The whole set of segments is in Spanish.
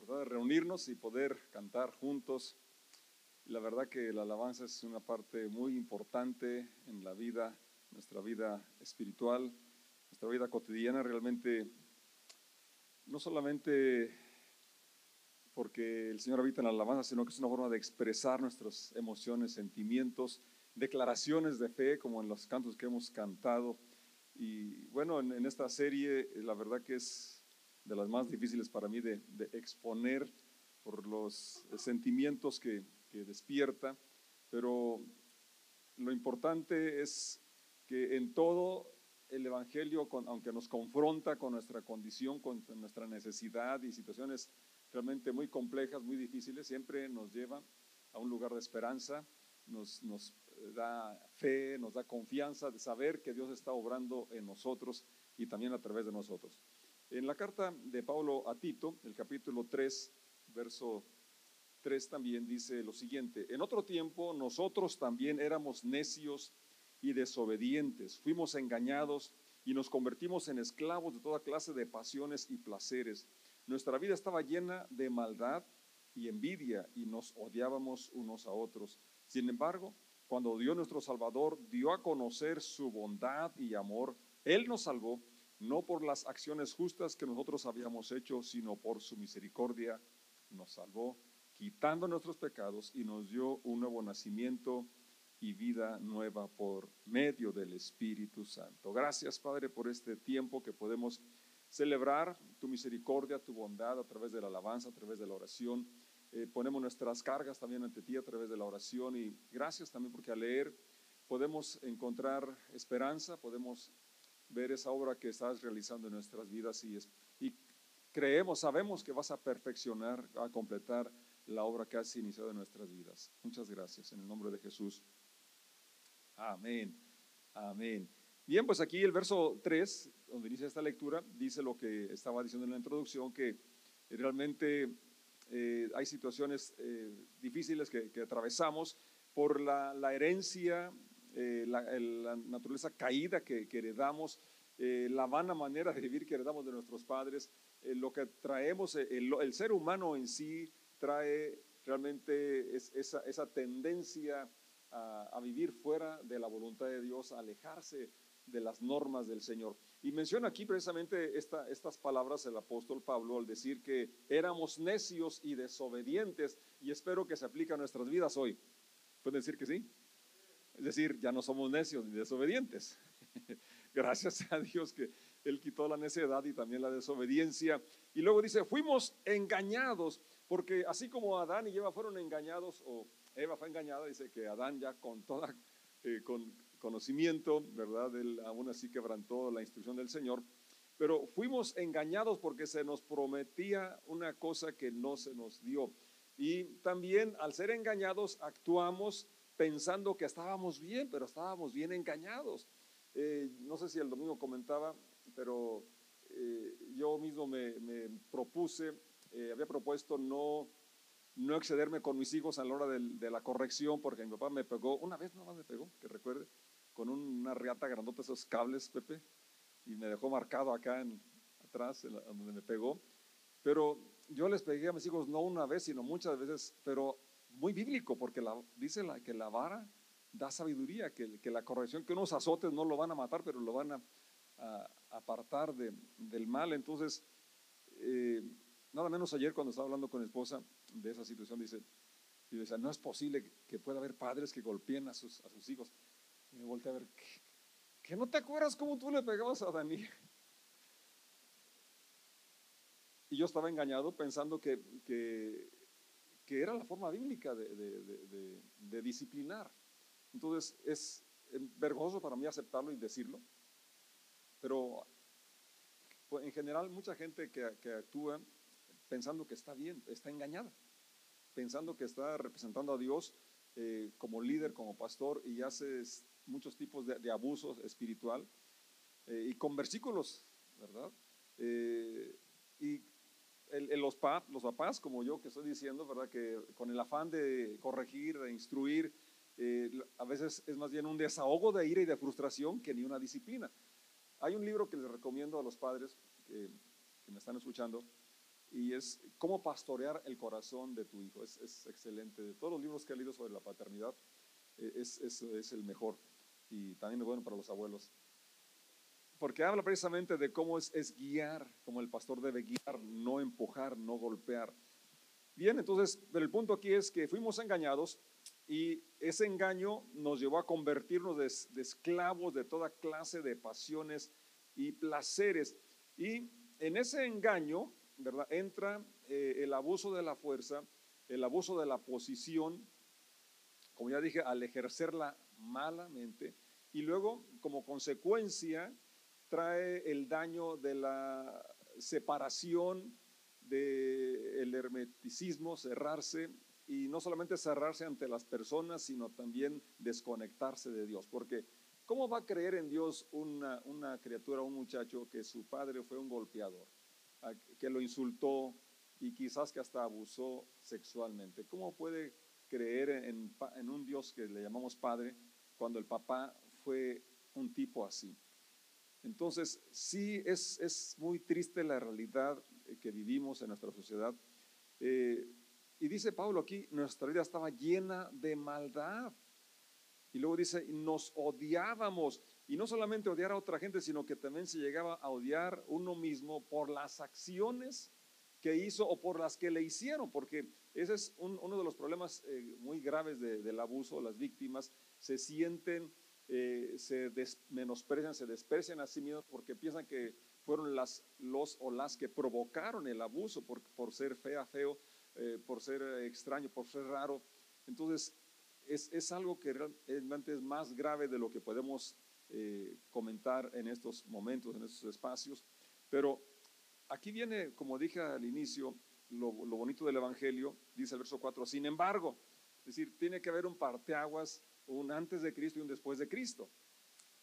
oportunidad de reunirnos y poder cantar juntos. La verdad que la alabanza es una parte muy importante en la vida, nuestra vida espiritual, nuestra vida cotidiana. Realmente, no solamente porque el Señor habita en la alabanza, sino que es una forma de expresar nuestras emociones, sentimientos, declaraciones de fe, como en los cantos que hemos cantado. Y bueno, en, esta serie, la verdad que es de las más difíciles para mí de, exponer por los sentimientos que, despierta, pero lo importante es que en todo el Evangelio, aunque nos confronta con nuestra condición, con nuestra necesidad y situaciones realmente muy complejas, muy difíciles, siempre nos lleva a un lugar de esperanza, nos, nos da fe, nos da confianza de saber que Dios está obrando en nosotros y también a través de nosotros. En la carta de Pablo a Tito, el capítulo 3, verso 3 también dice lo siguiente, en otro tiempo nosotros también éramos necios y desobedientes, fuimos engañados y nos convertimos en esclavos de toda clase de pasiones y placeres. Nuestra vida estaba llena de maldad y envidia y nos odiábamos unos a otros. Sin embargo, cuando Dios nuestro Salvador dio a conocer su bondad y amor, Él nos salvó no por las acciones justas que nosotros habíamos hecho, sino por su misericordia nos salvó, quitando nuestros pecados y nos dio un nuevo nacimiento y vida nueva por medio del Espíritu Santo. Gracias, Padre, por este tiempo que podemos celebrar tu misericordia, tu bondad a través de la alabanza, a través de la oración. Eh, ponemos nuestras cargas también ante ti a través de la oración y gracias también porque al leer podemos encontrar esperanza, podemos ver esa obra que estás realizando en nuestras vidas y, y creemos, sabemos que vas a perfeccionar, a completar la obra que has iniciado en nuestras vidas. Muchas gracias, en el nombre de Jesús. Amén, amén. Bien, pues aquí el verso 3, donde inicia esta lectura, dice lo que estaba diciendo en la introducción, que realmente eh, hay situaciones eh, difíciles que, atravesamos por la, la herencia eh, la, naturaleza caída que, heredamos, eh, la vana manera de vivir que heredamos de nuestros padres, eh, lo que traemos, el, ser humano en sí trae realmente esa, tendencia a, vivir fuera de la voluntad de Dios, alejarse de las normas del Señor. Y menciona aquí precisamente esta, estas palabras el apóstol Pablo al decir que éramos necios y desobedientes, y espero que se aplique a nuestras vidas hoy. ¿Pueden decir que sí? Es decir, ya no somos necios ni desobedientes. Gracias a Dios que Él quitó la necedad y también la desobediencia. Y luego dice, fuimos engañados, porque así como Adán y Eva fueron engañados, o Eva fue engañada, dice que Adán ya con toda eh, con conocimiento, ¿verdad? Él aún así quebrantó la instrucción del Señor. Pero fuimos engañados porque se nos prometía una cosa que no se nos dio. Y también al ser engañados actuamos pensando que estábamos bien, pero estábamos bien engañados. Eh, no sé si el domingo comentaba, pero eh, yo mismo me, propuse, eh, había propuesto no, no excederme con mis hijos a la hora de, la corrección, porque mi papá me pegó, una vez nomás me pegó, que recuerde, con una riata grandota, esos cables, Pepe, y me dejó marcado acá en, atrás, donde me pegó. Pero yo les pegué a mis hijos no una vez, sino muchas veces, pero muy bíblico, porque dice que la vara da sabiduría, que, la corrección, que unos azotes no lo van a matar, pero lo van a, apartar de, del mal. Entonces, eh, nada menos ayer cuando estaba hablando con mi esposa de esa situación, dice, y decía, no es posible que pueda haber padres que golpeen a sus, hijos. Y me volteé a ver, ¿que no te acuerdas cómo tú le pegabas a Dani? Y yo estaba engañado pensando que que era la forma bíblica de, disciplinar. Entonces es vergonzoso para mí aceptarlo y decirlo, pero pues, en general mucha gente que, actúa pensando que está bien, está engañada, pensando que está representando a Dios eh, como líder, como pastor y hace muchos tipos de, abusos espiritual eh, y con versículos, ¿verdad? Eh, y los, los papás, como yo que estoy diciendo, ¿verdad? Que con el afán de corregir, de instruir, eh, a veces es más bien un desahogo de ira y de frustración que ni una disciplina. Hay un libro que les recomiendo a los padres que, me están escuchando, y es cómo pastorear el corazón de tu hijo. Es, es excelente. De todos los libros que he leído sobre la paternidad, eh, es, es, es el mejor y también es bueno para los abuelos. Porque habla precisamente de cómo es, es guiar, como el pastor debe guiar, no empujar, no golpear. Bien, entonces, pero el punto aquí es que fuimos engañados y ese engaño nos llevó a convertirnos de, esclavos de toda clase de pasiones y placeres. Y en ese engaño, ¿verdad? Entra eh, el abuso de la fuerza, el abuso de la posición, como ya dije, al ejercerla malamente, y luego, como consecuencia, trae el daño de la separación, del hermeticismo, cerrarse, y no solamente cerrarse ante las personas, sino también desconectarse de Dios. Porque ¿cómo va a creer en Dios una, una criatura, un muchacho que su padre fue un golpeador, que lo insultó y quizás que hasta abusó sexualmente? ¿Cómo puede creer en, en un Dios que le llamamos padre cuando el papá fue un tipo así? Entonces, sí es, es muy triste la realidad que vivimos en nuestra sociedad. Eh, y dice Pablo aquí, nuestra vida estaba llena de maldad. Y luego dice, nos odiábamos. Y no solamente odiar a otra gente, sino que también se llegaba a odiar uno mismo por las acciones que hizo o por las que le hicieron, porque ese es uno de los problemas eh, muy graves del abuso. Las víctimas se sienten, eh, se menosprecian, se desprecian a sí mismos porque piensan que fueron las, los o las que provocaron el abuso por, por ser fea, feo eh, por ser extraño, por ser raro. Entonces, es, es, algo que realmente es más grave de lo que podemos eh, comentar en estos momentos, en estos espacios. Pero aquí viene, como dije al inicio, lo, lo bonito del Evangelio, dice el verso 4, sin embargo, es decir, tiene que haber un parteaguas, un antes de Cristo y un después de Cristo.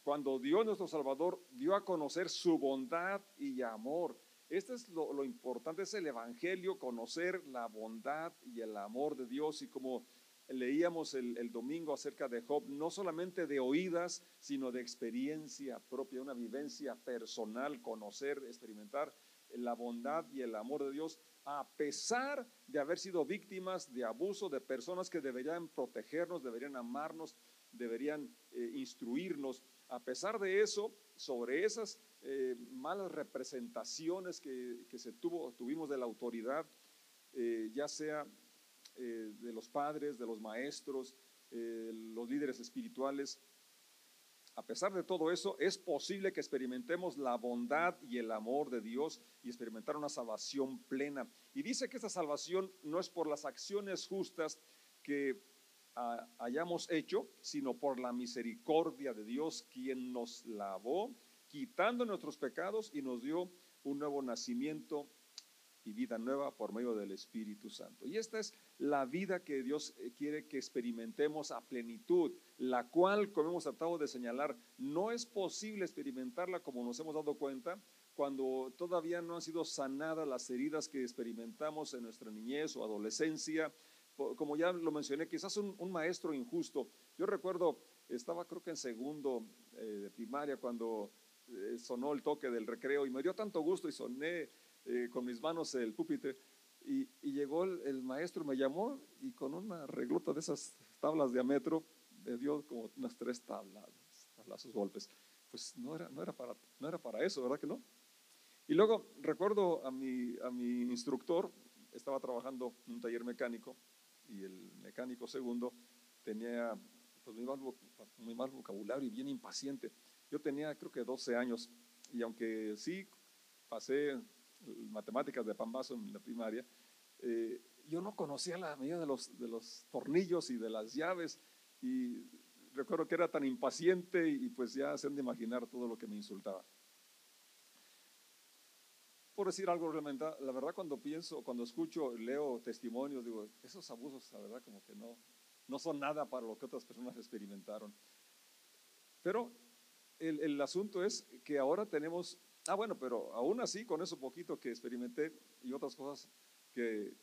Cuando Dios nuestro Salvador dio a conocer su bondad y amor, este es lo, importante, es el Evangelio, conocer la bondad y el amor de Dios. Y como leíamos el, domingo acerca de Job, no solamente de oídas, sino de experiencia propia, una vivencia personal, conocer, experimentar la bondad y el amor de Dios, a pesar de haber sido víctimas de abuso de personas que deberían protegernos, deberían amarnos, deberían eh, instruirnos. A pesar de eso, sobre esas eh, malas representaciones que, se tuvo, tuvimos de la autoridad, eh, ya sea de los padres, de los maestros, los líderes espirituales. A pesar de todo eso, es posible que experimentemos la bondad y el amor de Dios y experimentar una salvación plena. Y dice que esta salvación no es por las acciones justas que ah, hayamos hecho, sino por la misericordia de Dios, quien nos lavó quitando nuestros pecados y nos dio un nuevo nacimiento y vida nueva por medio del Espíritu Santo. Y esta es la vida que Dios eh, quiere que experimentemos a plenitud, la cual, como hemos tratado de señalar, no es posible experimentarla como nos hemos dado cuenta cuando todavía no han sido sanadas las heridas que experimentamos en nuestra niñez o adolescencia. Como ya lo mencioné, quizás un, maestro injusto. Yo recuerdo, estaba creo que en segundo eh, de primaria cuando eh, sonó el toque del recreo y me dio tanto gusto y soné eh, con mis manos el pupitre y, llegó el, maestro, me llamó y con una reglota de esas tablas de metro me dio como unas tres tablas, sus golpes. Pues no era, no, era para, no era para eso, ¿verdad que no? Y luego recuerdo a mi, a mi instructor, estaba trabajando en un taller mecánico y el mecánico segundo tenía pues, muy, mal, muy mal vocabulario y bien impaciente. Yo tenía creo que 12 años y aunque sí pasé matemáticas de pambazo en la primaria, eh, yo no conocía la medida de los, de los tornillos y de las llaves y recuerdo que era tan impaciente y pues ya se han de imaginar todo lo que me insultaba. Por decir algo la verdad cuando pienso, cuando escucho, leo testimonios, digo, esos abusos, la verdad como que no, no son nada para lo que otras personas experimentaron. Pero el, asunto es que ahora tenemos, ah bueno, pero aún así con eso poquito que experimenté y otras cosas que,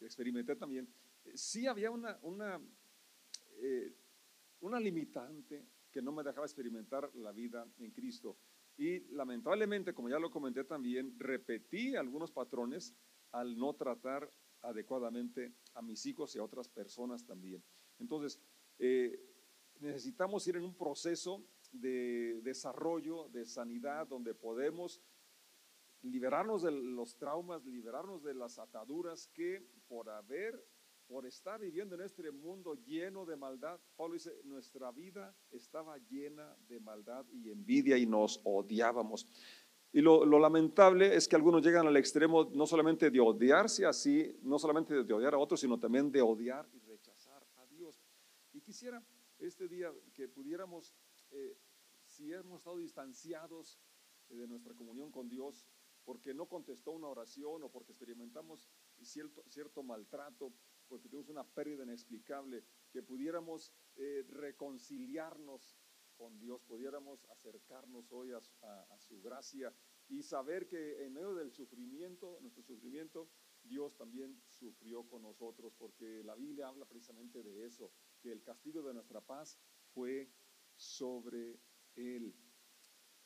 experimenté también, sí había una, una, eh, una limitante que no me dejaba experimentar la vida en Cristo. Y lamentablemente, como ya lo comenté también, repetí algunos patrones al no tratar adecuadamente a mis hijos y a otras personas también. Entonces, eh, necesitamos ir en un proceso de desarrollo, de sanidad, donde podemos liberarnos de los traumas, liberarnos de las ataduras que por haber, por estar viviendo en este mundo lleno de maldad, Pablo dice, nuestra vida estaba llena de maldad y envidia y nos odiábamos. Y lo, lamentable es que algunos llegan al extremo no solamente de odiarse así, no solamente de odiar a otros, sino también de odiar y rechazar a Dios. Y quisiera este día que pudiéramos, eh, si hemos estado distanciados de nuestra comunión con Dios, porque no contestó una oración o porque experimentamos cierto, cierto maltrato, porque tuvimos una pérdida inexplicable, que pudiéramos eh, reconciliarnos con Dios, pudiéramos acercarnos hoy a, su gracia y saber que en medio del sufrimiento, nuestro sufrimiento, Dios también sufrió con nosotros, porque la Biblia habla precisamente de eso, que el castigo de nuestra paz fue sobre Él.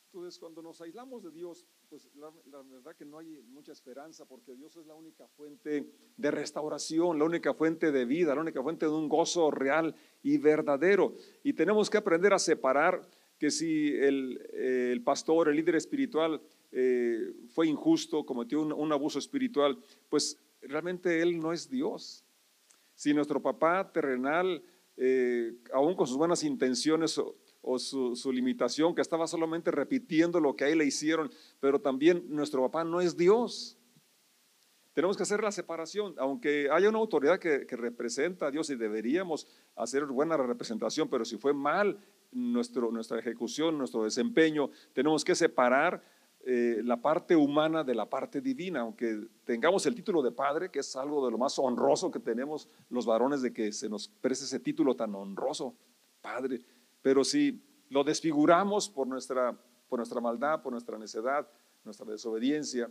Entonces, cuando nos aislamos de Dios, pues la, verdad que no hay mucha esperanza, porque Dios es la única fuente de restauración, la única fuente de vida, la única fuente de un gozo real y verdadero. Y tenemos que aprender a separar que si el, pastor, el líder espiritual, eh, fue injusto, cometió un, abuso espiritual, pues realmente él no es Dios. Si nuestro papá terrenal, eh, aún con sus buenas intenciones, o su, limitación, que estaba solamente repitiendo lo que a él le hicieron, pero también nuestro papá no es Dios. Tenemos que hacer la separación, aunque haya una autoridad que, representa a Dios y deberíamos hacer buena representación, pero si fue mal nuestro, nuestra ejecución, nuestro desempeño, tenemos que separar eh, la parte humana de la parte divina, aunque tengamos el título de padre, que es algo de lo más honroso que tenemos los varones, de que se nos preste ese título tan honroso, padre. Pero si lo desfiguramos por nuestra, por nuestra maldad, por nuestra necedad, nuestra desobediencia,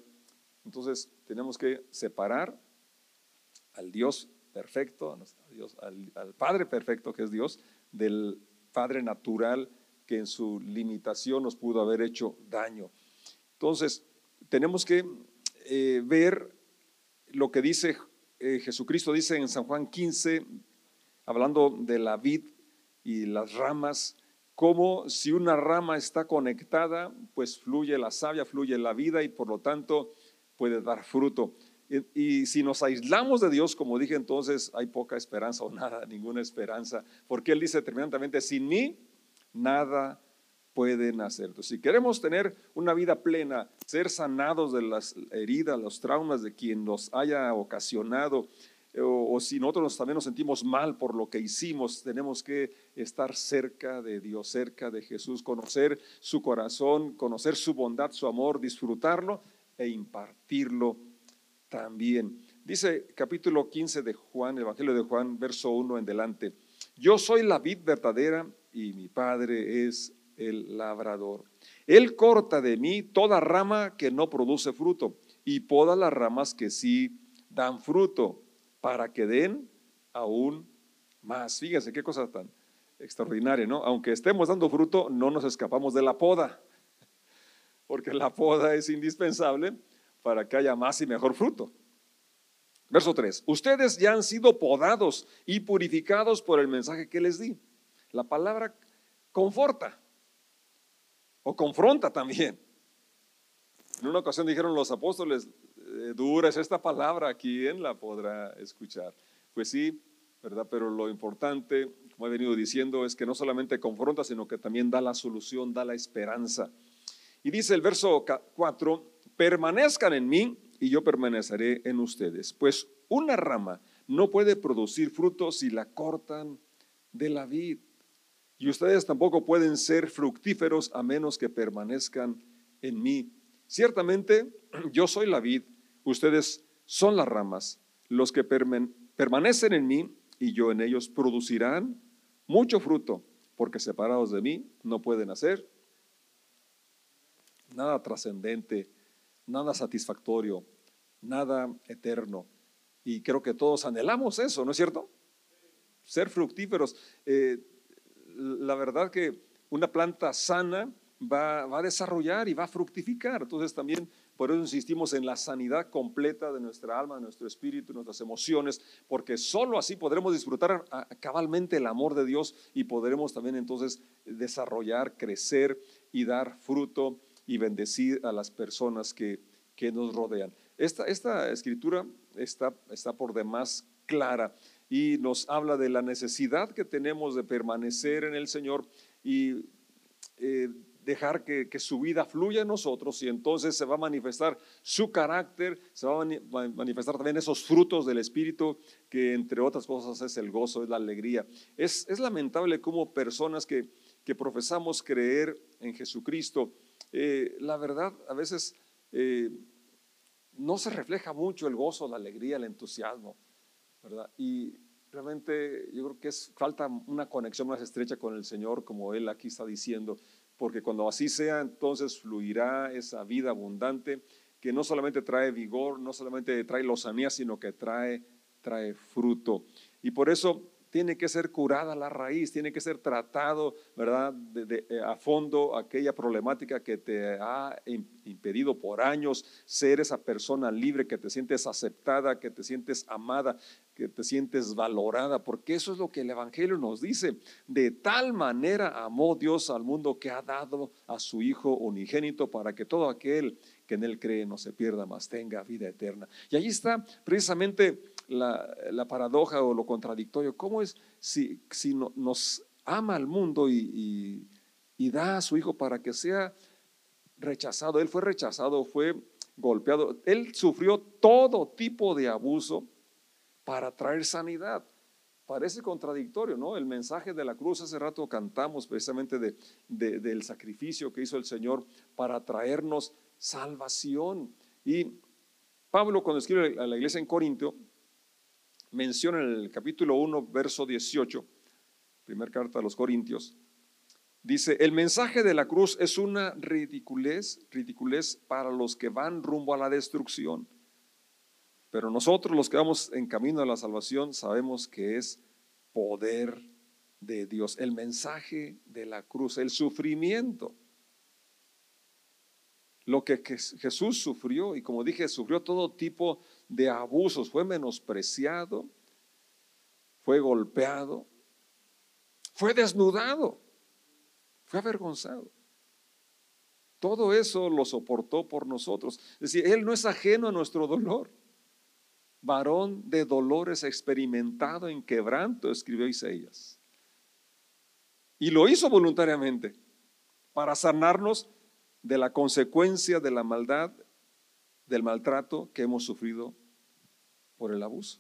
entonces tenemos que separar al Dios perfecto, Dios, al, Padre perfecto que es Dios, del Padre natural que en su limitación nos pudo haber hecho daño. Entonces, tenemos que eh, ver lo que dice eh, Jesucristo, dice en San Juan 15, hablando de la vid y las ramas, como si una rama está conectada, pues fluye la savia, fluye la vida y por lo tanto puede dar fruto. Y, si nos aislamos de Dios, como dije entonces, hay poca esperanza o nada, ninguna esperanza, porque Él dice terminantemente, sin mí nada pueden hacer. si queremos tener una vida plena, ser sanados de las heridas, los traumas de quien nos haya ocasionado, o, si nosotros también nos sentimos mal por lo que hicimos, tenemos que estar cerca de Dios, cerca de Jesús, conocer su corazón, conocer su bondad, su amor, disfrutarlo e impartirlo también. Dice capítulo 15 de Juan, Evangelio de Juan, verso 1 en delante. Yo soy la vid verdadera y mi Padre es el labrador. Él corta de mí toda rama que no produce fruto y poda las ramas que sí dan fruto para que den aún más. Fíjense qué cosa tan extraordinaria, ¿no? Aunque estemos dando fruto, no nos escapamos de la poda, porque la poda es indispensable para que haya más y mejor fruto. Verso 3. Ustedes ya han sido podados y purificados por el mensaje que les di. La palabra conforta o confronta también. En una ocasión dijeron los apóstoles, dura es esta palabra, ¿quién la podrá escuchar? Pues sí, ¿verdad? Pero lo importante, como he venido diciendo, es que no solamente confronta, sino que también da la solución, da la esperanza. Y dice el verso 4, permanezcan en mí y yo permaneceré en ustedes. Pues una rama no puede producir fruto si la cortan de la vid. Y ustedes tampoco pueden ser fructíferos a menos que permanezcan en mí. Ciertamente, yo soy la vid Ustedes son las ramas, los que permanecen en mí y yo en ellos producirán mucho fruto, porque separados de mí no pueden hacer nada trascendente, nada satisfactorio, nada eterno. Y creo que todos anhelamos eso, ¿no es cierto? Ser fructíferos. Eh, la verdad que una planta sana va, va, a desarrollar y va a fructificar. Entonces también por eso insistimos en la sanidad completa de nuestra alma, de nuestro espíritu, nuestras emociones, porque sólo así podremos disfrutar cabalmente el amor de Dios y podremos también entonces desarrollar, crecer y dar fruto y bendecir a las personas que, que nos rodean. Esta, esta escritura está, está por demás clara y nos habla de la necesidad que tenemos de permanecer en el Señor y eh, dejar que, su vida fluya en nosotros y entonces se va a manifestar su carácter, se va a manifestar también esos frutos del Espíritu que entre otras cosas es el gozo, es la alegría. Es, es lamentable como personas que, que, profesamos creer en Jesucristo, eh, la verdad a veces eh, no se refleja mucho el gozo, la alegría, el entusiasmo, ¿verdad? Y realmente yo creo que es falta una conexión más estrecha con el Señor, como Él aquí está diciendo porque cuando así sea, entonces fluirá esa vida abundante que no solamente trae vigor, no solamente trae lozanía, sino que trae, trae fruto. Y por eso tiene que ser curada la raíz, tiene que ser tratado, ¿verdad?, eh, a fondo aquella problemática que te ha impedido por años ser esa persona libre, que te sientes aceptada, que te sientes amada, que te sientes valorada, porque eso es lo que el Evangelio nos dice. De tal manera amó Dios al mundo que ha dado a su Hijo unigénito para que todo aquel que en él cree no se pierda, más tenga vida eterna. Y ahí está precisamente la, paradoja o lo contradictorio. ¿Cómo es si, si nos ama al mundo y, da a su hijo para que sea rechazado? Él fue rechazado, fue golpeado. Él sufrió todo tipo de abuso para traer sanidad. Parece contradictorio, ¿no? El mensaje de la cruz, hace rato cantamos precisamente de, del sacrificio que hizo el Señor para traernos salvación. Y Pablo cuando escribe a la iglesia en Corinto, menciona en el capítulo 1, verso 18, primera carta a los Corintios, dice, el mensaje de la cruz es una ridiculez, ridiculez para los que van rumbo a la destrucción. Pero nosotros los que vamos en camino a la salvación sabemos que es poder de Dios. El mensaje de la cruz, el sufrimiento. Lo que Jesús sufrió, y como dije, sufrió todo tipo de abusos, fue menospreciado, fue golpeado, fue desnudado, fue avergonzado. Todo eso lo soportó por nosotros. Es decir, Él no es ajeno a nuestro dolor. Varón de dolores experimentado en quebranto, escribió Isaías. Y lo hizo voluntariamente para sanarnos de la consecuencia de la maldad del maltrato que hemos sufrido por el abuso.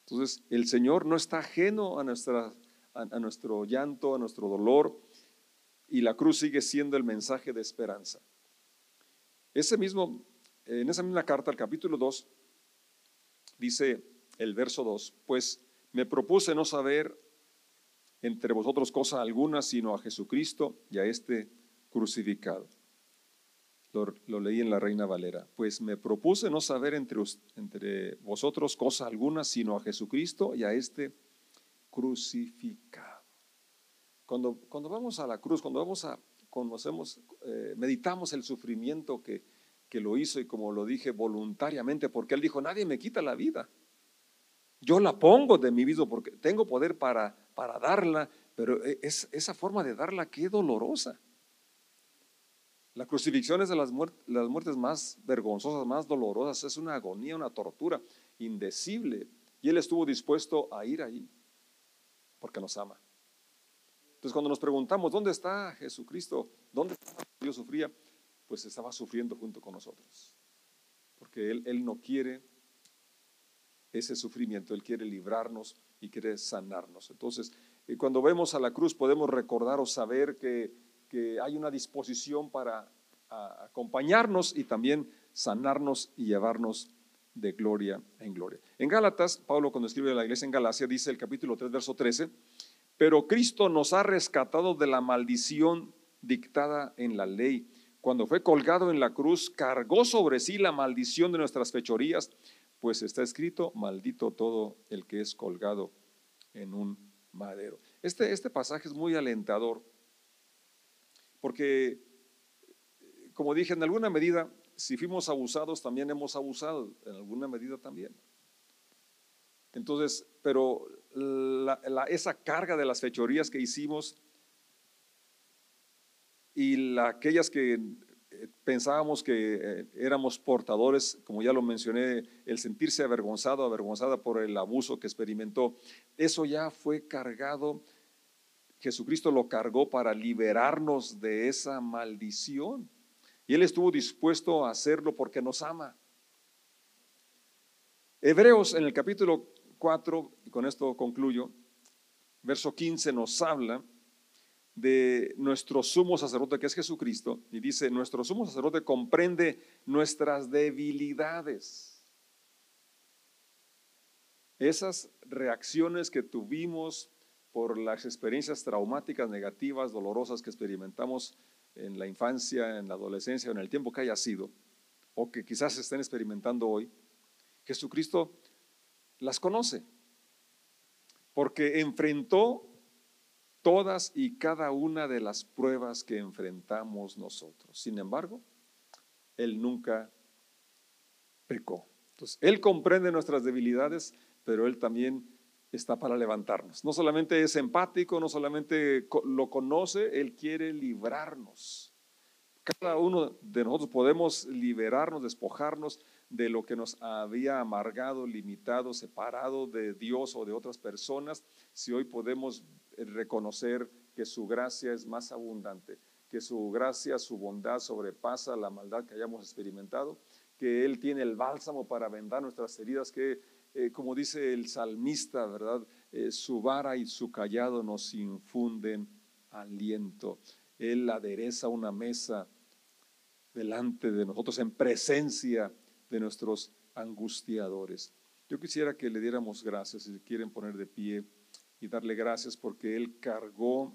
Entonces, el Señor no está ajeno a, nuestra, a, nuestro llanto, a nuestro dolor, y la cruz sigue siendo el mensaje de esperanza. Ese mismo, en esa misma carta, el capítulo 2, dice el verso 2, pues me propuse no saber entre vosotros cosa alguna, sino a Jesucristo y a este crucificado lo, leí en la Reina Valera, pues me propuse no saber entre, entre vosotros cosa alguna, sino a Jesucristo y a este crucificado. Cuando, cuando vamos a la cruz, cuando vamos a, conocemos, eh, meditamos el sufrimiento que, que lo hizo y como lo dije voluntariamente, porque él dijo, nadie me quita la vida. Yo la pongo de mi vida porque tengo poder para, para darla, pero e, es, esa forma de darla, qué dolorosa. La crucifixión es de las, muertes, más vergonzosas, más dolorosas, es una agonía, una tortura indecible. Y Él estuvo dispuesto a ir ahí porque nos ama. Entonces cuando nos preguntamos, ¿dónde está Jesucristo? ¿Dónde está Dios sufría? Pues estaba sufriendo junto con nosotros. Porque Él, él no quiere ese sufrimiento, Él quiere librarnos y quiere sanarnos. Entonces, eh, cuando vemos a la cruz podemos recordar o saber que que hay una disposición para acompañarnos y también sanarnos y llevarnos de gloria en gloria. En Gálatas, Pablo cuando escribe a la iglesia en Galacia dice el capítulo 3, verso 13, pero Cristo nos ha rescatado de la maldición dictada en la ley. Cuando fue colgado en la cruz, cargó sobre sí la maldición de nuestras fechorías, pues está escrito, maldito todo el que es colgado en un madero. Este, este pasaje es muy alentador porque como dije, en alguna medida, si fuimos abusados, también hemos abusado, en alguna medida también. Entonces, pero esa carga de las fechorías que hicimos y aquellas que eh, pensábamos que eh, éramos portadores, como ya lo mencioné, el sentirse avergonzado, avergonzada por el abuso que experimentó, eso ya fue cargado, Jesucristo lo cargó para liberarnos de esa maldición. Y Él estuvo dispuesto a hacerlo porque nos ama. Hebreos en el capítulo 4, y con esto concluyo, verso 15 nos habla de nuestro sumo sacerdote que es Jesucristo y dice, nuestro sumo sacerdote comprende nuestras debilidades. Esas reacciones que tuvimos por las experiencias traumáticas, negativas, dolorosas que experimentamos en la infancia, en la adolescencia, en el tiempo que haya sido, o que quizás estén experimentando hoy, Jesucristo las conoce, porque enfrentó todas y cada una de las pruebas que enfrentamos nosotros. Sin embargo, Él nunca pecó. Él comprende nuestras debilidades, pero Él también está para levantarnos. No solamente es empático, no solamente lo conoce, Él quiere librarnos. Cada uno de nosotros podemos liberarnos, despojarnos de lo que nos había amargado, limitado, separado de Dios o de otras personas, si hoy podemos reconocer que su gracia es más abundante, que su gracia, su bondad sobrepasa la maldad que hayamos experimentado, que Él tiene el bálsamo para vendar nuestras heridas, que eh, como dice el salmista, ¿verdad? Eh, su vara y su callado nos infunden aliento. Él adereza una mesa delante de nosotros en presencia de nuestros angustiadores. Yo quisiera que le diéramos gracias, si quieren poner de pie y darle gracias porque Él cargó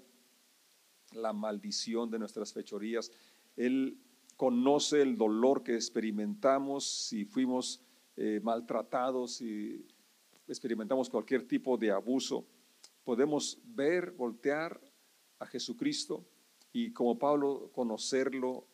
la maldición de nuestras fechorías. Él conoce el dolor que experimentamos si fuimos eh, maltratados, si experimentamos cualquier tipo de abuso. Podemos ver, voltear a Jesucristo y como Pablo conocerlo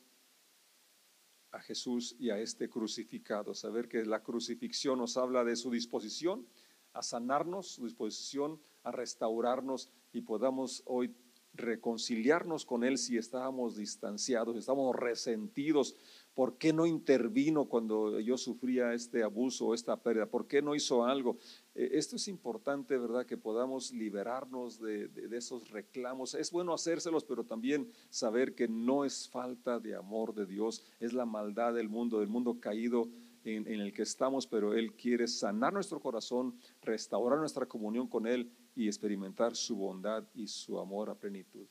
a Jesús y a este crucificado. Saber que la crucifixión nos habla de su disposición a sanarnos, su disposición a restaurarnos y podamos hoy reconciliarnos con Él si estábamos distanciados, estábamos resentidos. ¿Por qué no intervino cuando yo sufría este abuso, esta pérdida? ¿Por qué no hizo algo? Eh, esto es importante, ¿verdad? Que podamos liberarnos de, esos reclamos. Es bueno hacérselos, pero también saber que no es falta de amor de Dios, es la maldad del mundo, del mundo caído en, en el que estamos, pero Él quiere sanar nuestro corazón, restaurar nuestra comunión con Él y experimentar su bondad y su amor a plenitud.